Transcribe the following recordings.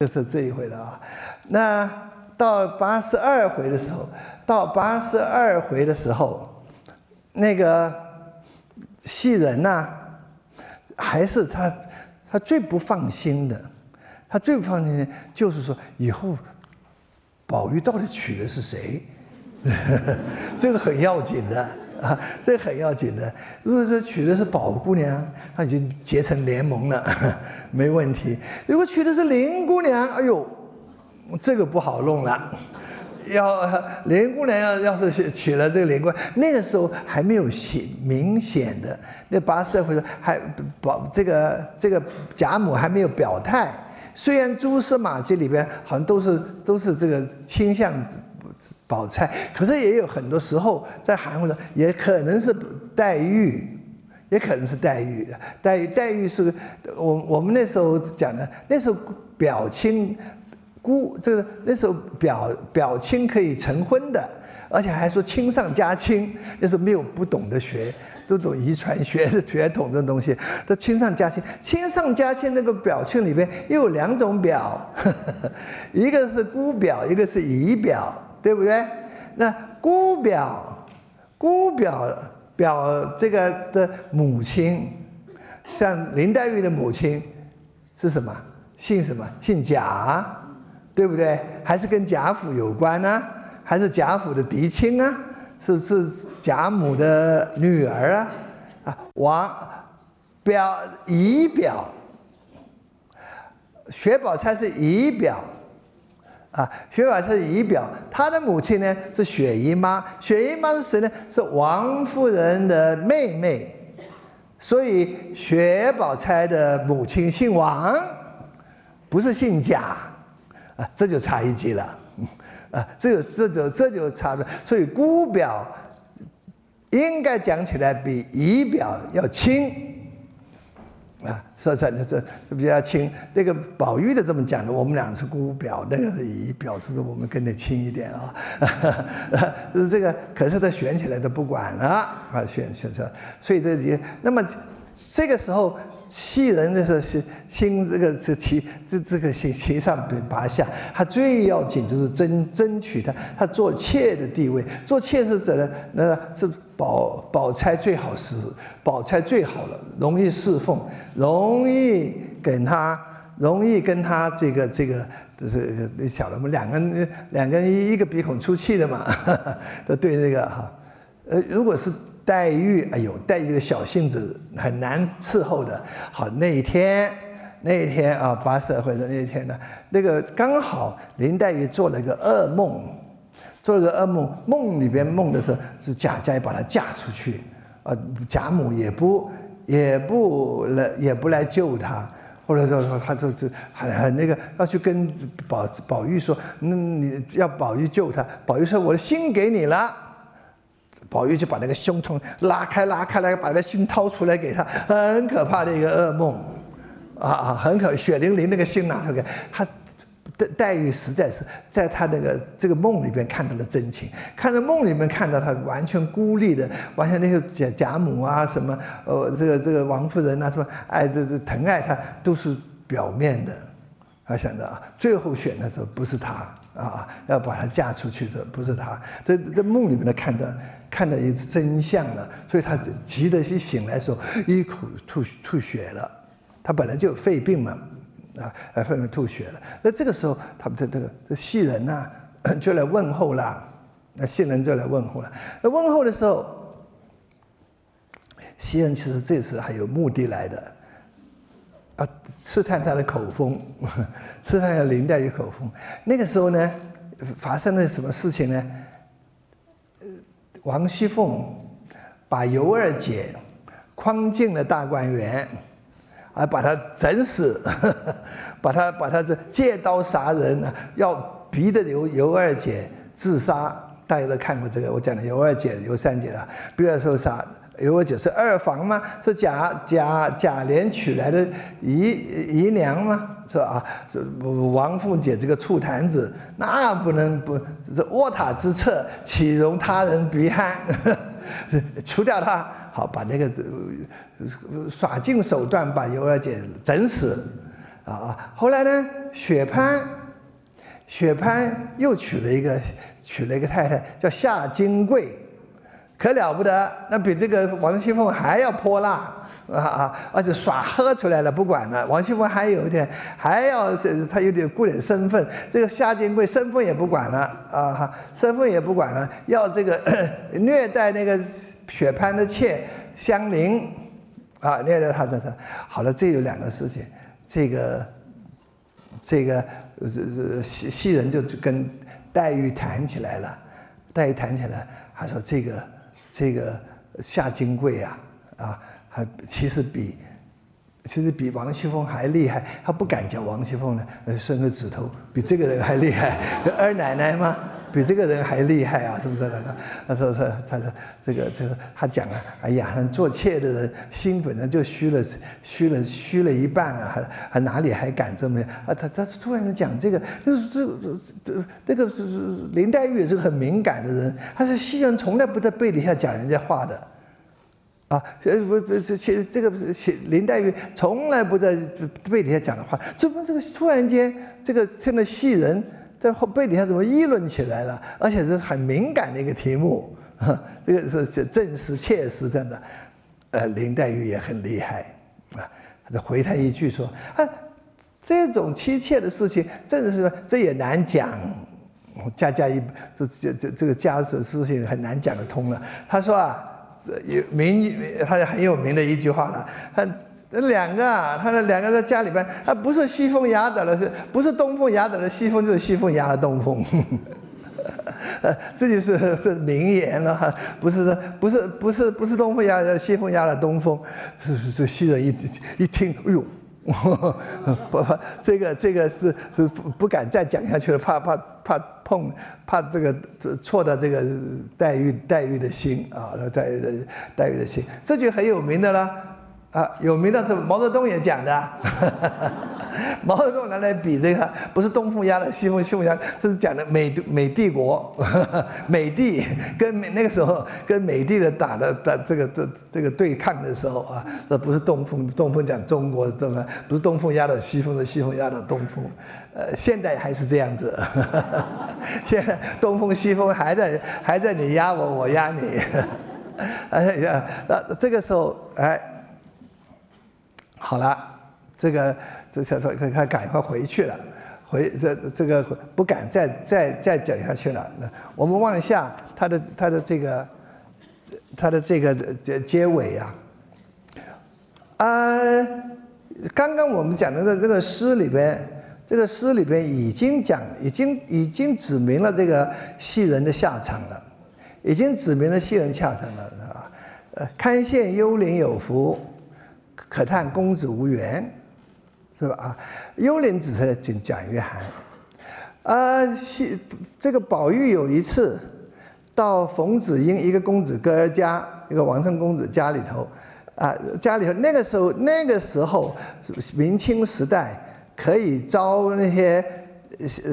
就是这一回的啊。那到八十二回的时候，到八十二回的时候，那个戏人呐，还是他他最不放心的，他最不放心的就是说以后宝玉到底娶的是谁？这个很要紧的。这很要紧的。如果说娶的是宝姑娘，那已经结成联盟了，没问题。如果娶的是林姑娘，哎呦，这个不好弄了。要林姑娘要要是娶了这个林姑，那个时候还没有显明显的，那八社会说还宝这个这个贾母还没有表态。虽然蛛丝马迹里边好像都是都是这个倾向。宝钗，可是也有很多时候在含糊中，也可能是黛玉，也可能是黛玉。黛玉，黛玉是我我们那时候讲的，那时候表亲姑，这个那时候表表亲可以成婚的，而且还说亲上加亲。那时候没有不懂的学，都懂遗传学的血统这东西，都亲上加亲。亲上加亲那个表亲里边又有两种表，一个是姑表，一个是姨表。对不对？那姑表，姑表表这个的母亲，像林黛玉的母亲是什么？姓什么？姓贾，对不对？还是跟贾府有关呢？还是贾府的嫡亲啊？是是贾母的女儿啊？啊，王表姨表，薛宝钗是姨表。啊，薛宝钗是姨表，她的母亲呢是雪姨妈。雪姨妈是谁呢？是王夫人的妹妹。所以薛宝钗的母亲姓王，不是姓贾。啊，这就差一级了。啊，这就这就这就差了。所以姑表应该讲起来比姨表要亲。啊，说这这这比较亲，那个宝玉的这么讲的，我们俩是姑表，那个是姨表，就是我们跟得亲一点啊。是 这个，可是他选起来都不管了啊，选选择，所以这里那么这个时候戏人的是心心这个这棋这这个棋棋上被拔下，他最要紧就是争争取他他做妾的地位，做妾是怎的？那是。宝宝钗最好是宝钗最好了，容易侍奉，容易跟他，容易跟他这个这个这是你晓得吗？两个人两个人一个鼻孔出气的嘛，都 对这个哈。呃，如果是黛玉，哎呦，黛玉的小性子很难伺候的。好，那一天那一天啊，八十二回的那一天呢，那个刚好林黛玉做了个噩梦。做了个噩梦，梦里边梦的是是贾家要把她嫁出去，啊，贾母也不也不来也不来救她，或者说说他说是很很那个要去跟宝宝玉说，那你要宝玉救他，宝玉说我的心给你了，宝玉就把那个胸膛拉开拉开来，把那心掏出来给他，很可怕的一个噩梦，啊啊，很可血淋淋那个心拿出来，他。黛黛玉实在是在他那个这个梦里边看到了真情，看到梦里面看到他完全孤立的，完全那些贾贾母啊什么，呃，这个这个王夫人啊什么，爱这这疼爱他都是表面的，他想着啊，最后选的时候不是他啊，要把她嫁出去的不是他，在在梦里面呢看到看到一个真相了，所以他急得一醒来的时候一口吐吐血了，他本来就有肺病嘛。啊，呃，纷纷吐血了。那这个时候，他们的这个这戏人呐，就来问候了。那戏人就来问候了。那问候的时候，袭人其实这次还有目的来的，啊，试探他的口风，试探下林黛玉口风。那个时候呢，发生了什么事情呢？王熙凤把尤二姐诓进了大观园。啊，把他整死，把 他把他这借刀杀人啊，要逼的尤尤二姐自杀。大家都看过这个，我讲的尤二姐、尤三姐了。逼的时候杀尤二姐是二房吗？是贾贾贾琏娶来的姨姨娘吗？是吧？啊，这王凤姐这个醋坛子，那不能不这卧榻之侧，岂容他人鼻鼾？除掉他。好，把那个耍尽手段把尤二姐整死，啊啊！后来呢，雪潘，雪潘又娶了一个娶了一个太太，叫夏金桂，可了不得，那比这个王熙凤还要泼辣。啊啊！而且耍喝出来了，不管了。王熙凤还有一点，还要是他有点顾点身份。这个夏金贵身份也不管了啊哈，身份也不管了，要这个 虐待那个雪潘的妾香菱啊，虐待他这这。好了，这有两个事情，这个这个这这戏戏人就跟黛玉谈起来了，黛玉谈起来，他说这个这个夏金贵啊啊。还其实比，其实比王熙凤还厉害。他不敢叫王熙凤呢，呃伸个指头，比这个人还厉害。二奶奶吗？比这个人还厉害啊？是不是？他说：“他说，他说，这个，这个，他讲啊，哎呀，做妾的人心本来就虚了，虚了，虚了一半了，还还哪里还敢这么？啊，他他突然就讲这个，就是这这这这个是林黛玉也是个很敏感的人，他说西人从来不在背底下讲人家话的。”啊，呃不不是，其实这个是林黛玉从来不在背底下讲的话，怎么这个突然间这个听了戏人在后背底下怎么议论起来了？而且是很敏感的一个题目，这个是是正实切实这样的。呃，林黛玉也很厉害啊，他就回他一句说啊，这种妻妾的事情，这是这也难讲，家家一这这这这个家事事情很难讲得通了。他说啊。有名，他很有名的一句话了。他那两个啊，他那两个在家里边，他不是西风压倒了，是不是东风压倒了西风，就是西风压了东风。这就是是名言了哈，不是说不是不是不是东风压了西风压了东风，是是这西人一一听，哎呦。不不，这个这个是是不敢再讲下去了，怕怕怕碰怕这个错的这个黛玉黛玉的心啊，黛玉的黛玉的心，这就很有名的了。啊，有名的是毛泽东也讲的，毛泽东拿来比这个，不是东风压了西风，西风压，这是讲的美美帝国，美帝跟美那个时候跟美帝的打的打这个这这个对抗的时候啊，这不是东风，东风讲中国这么，不是东风压了西风，是西风压了东风，呃，现在还是这样子，现在东风西风还在还在你压我，我压你，哎呀，那这个时候哎。好了，这个这才说他他赶快回去了，回这这个不敢再再再讲下去了。那我们往下，他的他的这个他的这个结结尾啊，啊，刚刚我们讲的这个诗里边，这个诗里边已经讲，已经已经指明了这个戏人的下场了，已经指明了戏人下场了，啊，呃，堪羡幽灵有福。可叹公子无缘，是吧？啊，幽灵指是讲蒋玉菡。啊，西这个宝玉有一次到冯子英一个公子哥儿家，一个王孙公子家里头，啊，家里头那个时候那个时候明清时代可以招那些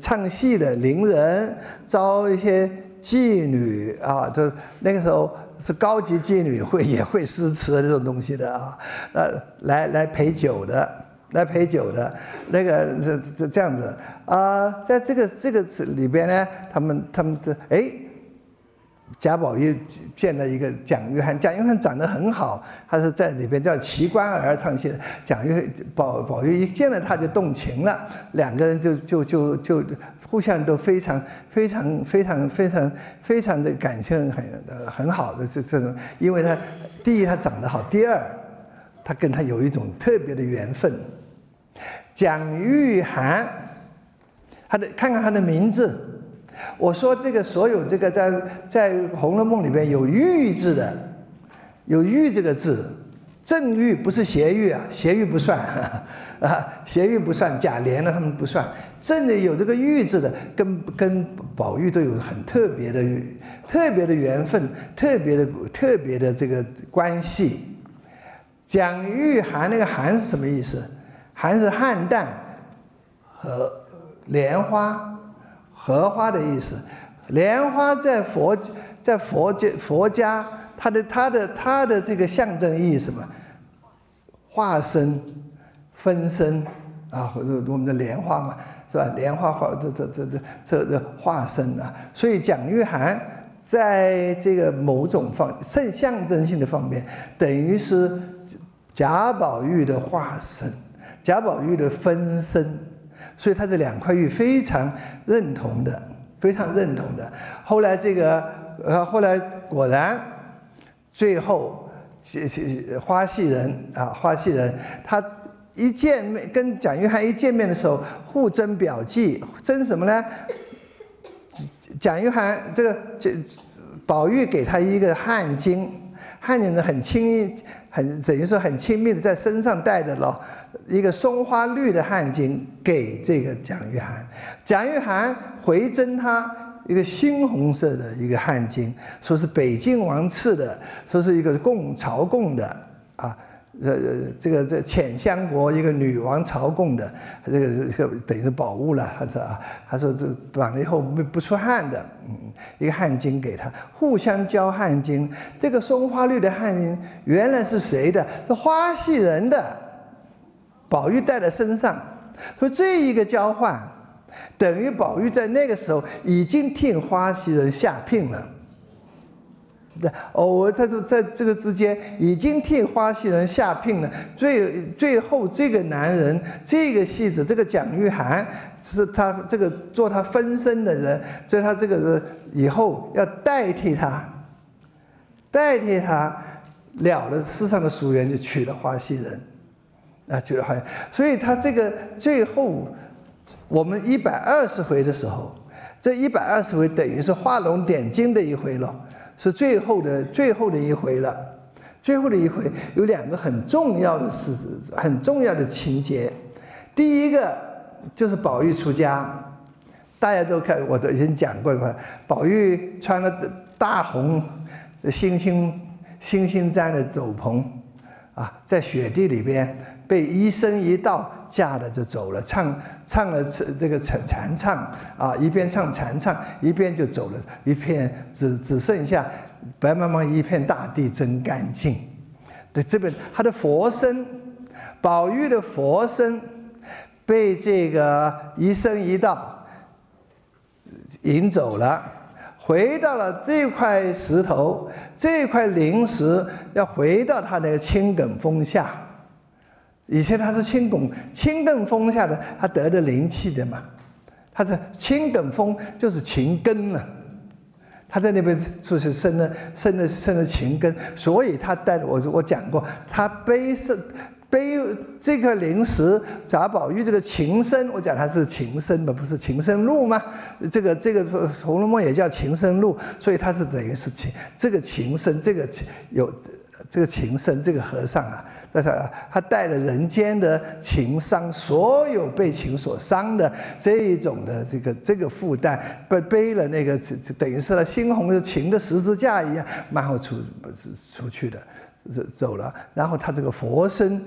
唱戏的伶人，招一些妓女啊，就那个时候。是高级妓女会也会诗词这种东西的啊，呃，来来陪酒的，来陪酒的，那个这这这样子啊，在这个这个里边呢，他们他们这哎。贾宝玉见了一个蒋玉菡，蒋玉菡长得很好，他是在里边叫奇观儿唱戏。蒋玉宝宝玉一见了他就动情了，两个人就就就就互相都非常非常非常非常非常的感情很很好的这这种，因为他第一他长得好，第二他跟他有一种特别的缘分。蒋玉菡，他的看看他的名字。我说这个所有这个在在《红楼梦》里边有“玉”字的，有“玉”这个字，正玉不是邪玉啊，邪玉不算 啊，邪玉不算，贾琏呢他们不算，正的有这个“玉”字的，跟跟宝玉都有很特别的、特别的缘分，特别的、特别的这个关系。蒋玉菡那个“菡”是什么意思？“还”是汉旦和莲花。荷花的意思，莲花在佛在佛家佛家，它的它的它的这个象征意义什么？化身、分身啊，或者我们的莲花嘛，是吧？莲花化这这这这这这化身啊，所以蒋玉菡在这个某种方象象征性的方面，等于是贾宝玉的化身，贾宝玉的分身，所以他这两块玉非常认同的，非常认同的。后来这个呃，后来果然最后花戏人啊，花戏人他。一见面跟蒋玉菡一见面的时候，互争表记，争什么呢？蒋玉菡这个这宝玉给他一个汗巾，汉景呢很亲密，很等于说很亲密的在身上带着了，一个松花绿的汗巾给这个蒋玉菡，蒋玉菡回赠他一个猩红色的一个汗巾，说是北静王赐的，说是一个供朝贡的啊。呃，这个这浅香国一个女王朝贡的，这个这个等于是宝物了，他说啊，他说这绑了以后不不出汗的，嗯，一个汗巾给他，互相交汗巾。这个松花绿的汗巾原来是谁的？是花戏人的，宝玉带在身上。说这一个交换，等于宝玉在那个时候已经替花戏人下聘了。对哦，他说在这个之间已经替花戏人下聘了。最最后这个男人，这个戏子，这个蒋玉菡是他这个做他分身的人，所以他这个是以后要代替他，代替他了了世上的俗缘，就娶了花戏人，啊，娶了花。所以他这个最后我们一百二十回的时候，这一百二十回等于是画龙点睛的一回了。是最后的最后的一回了，最后的一回有两个很重要的事，很重要的情节。第一个就是宝玉出家，大家都看，我都已经讲过了。宝玉穿了大红星星星星粘的斗篷，啊，在雪地里边被一生一道架的就走了，唱唱了这个禅禅唱啊，一边唱禅唱，一边就走了，一片只只剩下白茫茫一片大地真干净。对，这边他的佛身，宝玉的佛身被这个一生一道引走了，回到了这块石头，这块灵石要回到他的青埂峰下。以前他是青埂青埂峰下的，他得的灵气的嘛，他的青埂峰就是情根了，他在那边就是生了生了生了情根，所以他带我我讲过，他背是背这个灵石贾宝玉这个情深，我讲他是情深嘛，不是情深路吗？这个这个《红楼梦》也叫情深路，所以他是等于是情这个情深，这个有。这个情深，这个和尚啊，这是他带了人间的情伤，所有被情所伤的这一种的这个这个负担，背背了那个，等于是他猩红的情的十字架一样，然后出出去的，走走了。然后他这个佛身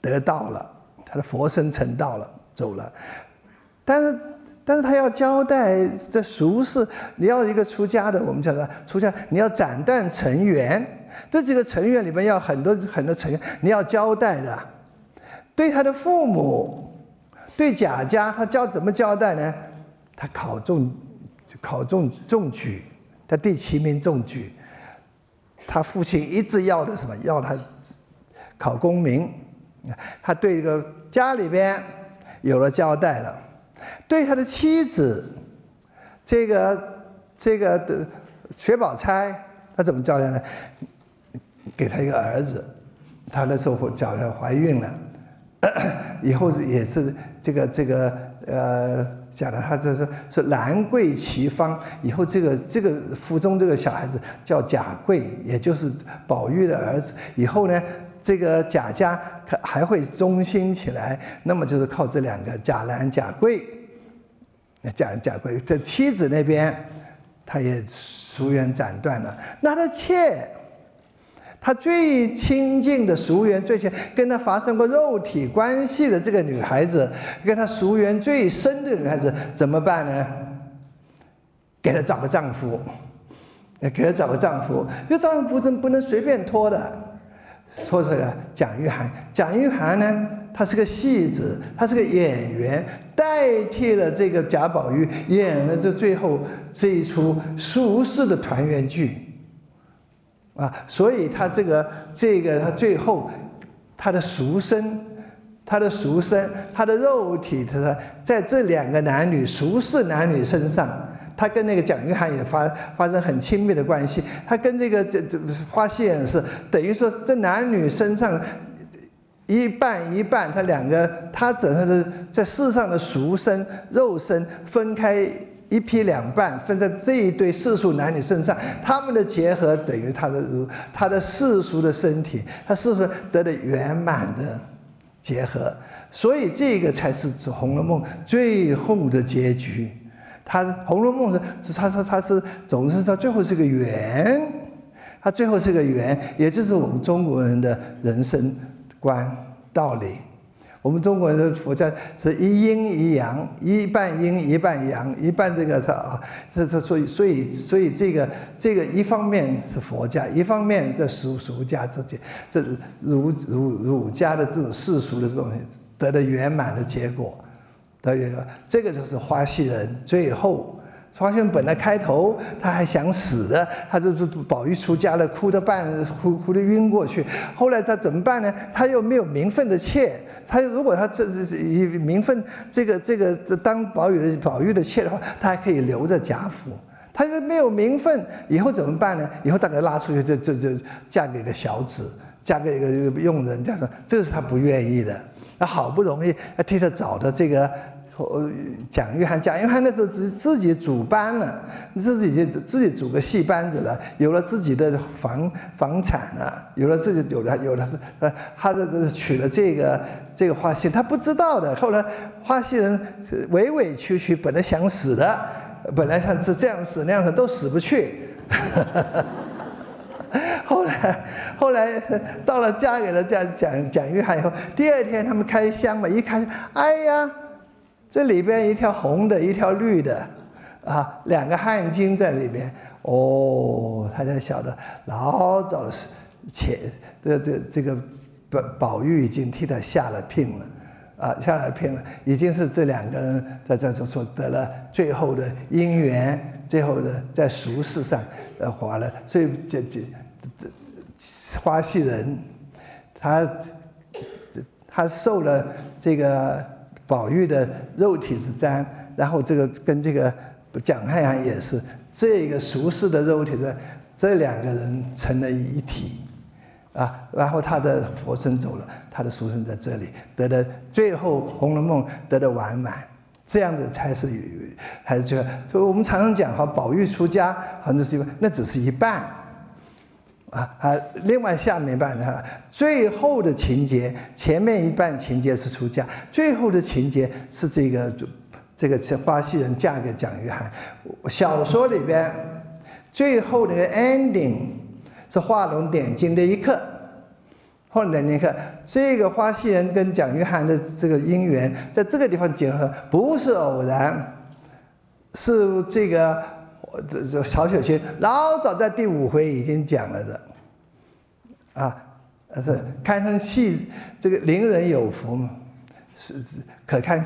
得到了，他的佛身成道了，走了。但是，但是他要交代这俗世，你要一个出家的，我们讲的出家，你要斩断尘缘。这几个成员里面要很多很多成员，你要交代的，对他的父母，对贾家，他交怎么交代呢？他考中，考中中举，他第七名中举，他父亲一直要的什么？要他考功名，他对这个家里边有了交代了，对他的妻子，这个这个的薛宝钗，他怎么交代呢？给他一个儿子，他那时候讲了怀孕了，以后也是这个这个呃讲的，他这是是兰桂齐芳，以后这个这个腹中这个小孩子叫贾贵，也就是宝玉的儿子。以后呢，这个贾家可还会中兴起来，那么就是靠这两个贾兰、贾贵。贾贾贵在妻子那边，他也疏远斩断了。那他妾。他最亲近的熟缘，最亲跟他发生过肉体关系的这个女孩子，跟他熟缘最深的女孩子怎么办呢？给她找个丈夫，给她找个丈夫。这丈夫不能不能随便拖的，拖出来。蒋玉菡，蒋玉菡呢，他是个戏子，他是个演员，代替了这个贾宝玉演了这最后这一出俗世的团圆剧，啊，所以他这个这个他最后他的赎身，他的赎身，他的肉体，他说在这两个男女俗世男女身上。他跟那个蒋玉菡也发发生很亲密的关系，他跟这个这这花谢也是等于说这男女身上一半一半，他两个他整个的在世上的俗身肉身分开一劈两半，分在这一对世俗男女身上，他们的结合等于他的如他的世俗的身体，他是不是得的圆满的结合？所以这个才是《红楼梦》最后的结局。他《红楼梦》是，他说他是总是他最后是个圆，他最后是个圆，也就是我们中国人的人生观道理。我们中国人的佛教是一阴一阳，一半阴一半阳，一半这个是啊，这这所以所以所以这个这个一方面是佛家，一方面这俗俗家之间，这儒儒儒家的这种世俗的这种得的圆满的结果。对，这个就是花戏人。最后，发现本来开头他还想死的，他就是宝玉出家了，哭的半哭哭的晕过去。后来他怎么办呢？他又没有名分的妾，他如果他这这以名分这个这个当宝玉的宝玉的妾的话，他还可以留着贾府。他是没有名分，以后怎么办呢？以后大概拉出去，就就就嫁给一个小子，嫁给一个佣人，这样说，这是他不愿意的。那好不容易替他找的这个，呃，蒋玉菡，蒋玉菡那时候自自己组班了，自己就自己组个戏班子了，有了自己的房房产了，有了自己有了有了是呃，他的这娶了这个这个花戏，他不知道的。后来花戏人委委屈屈，本来想死的，本来想是这样死那样死都死不去。后来，后来到了嫁给了蒋蒋蒋玉菡以后，第二天他们开箱嘛，一看，哎呀，这里边一条红的，一条绿的，啊，两个汗巾在里边。哦，他才晓得老早是前这这这个宝宝玉已经替他下了聘了，啊，下了聘了，已经是这两个人在这所得了最后的姻缘，最后的在俗世上呃华了，所以这这。这这花戏人，他他受了这个宝玉的肉体之沾，然后这个跟这个蒋太阳也是这个俗世的肉体的，这两个人成了一体，啊，然后他的佛身走了，他的俗身在这里得的，最后《红楼梦》得的完满，这样子才是还是就就我们常常讲哈，宝玉出家，好像是那只是一半。啊啊！另外下面一半哈，最后的情节，前面一半情节是出嫁，最后的情节是这个这个是花戏人嫁给蒋玉菡。小说里边最后那个 ending 是画龙点睛的一刻，画龙点睛一刻。这个花戏人跟蒋玉菡的这个姻缘在这个地方结合，不是偶然，是这个。这这曹雪芹老早在第五回已经讲了的，啊，是堪称戏这个伶人有福嘛，是是可看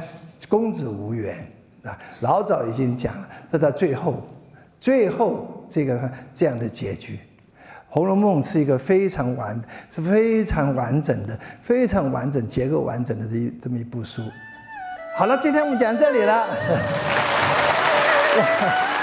公子无缘啊，老早已经讲了，这到最后，最后这个这样的结局，《红楼梦》是一个非常完是非常完整的、非常完整结构完整的这一这么一部书。好了，今天我们讲这里了。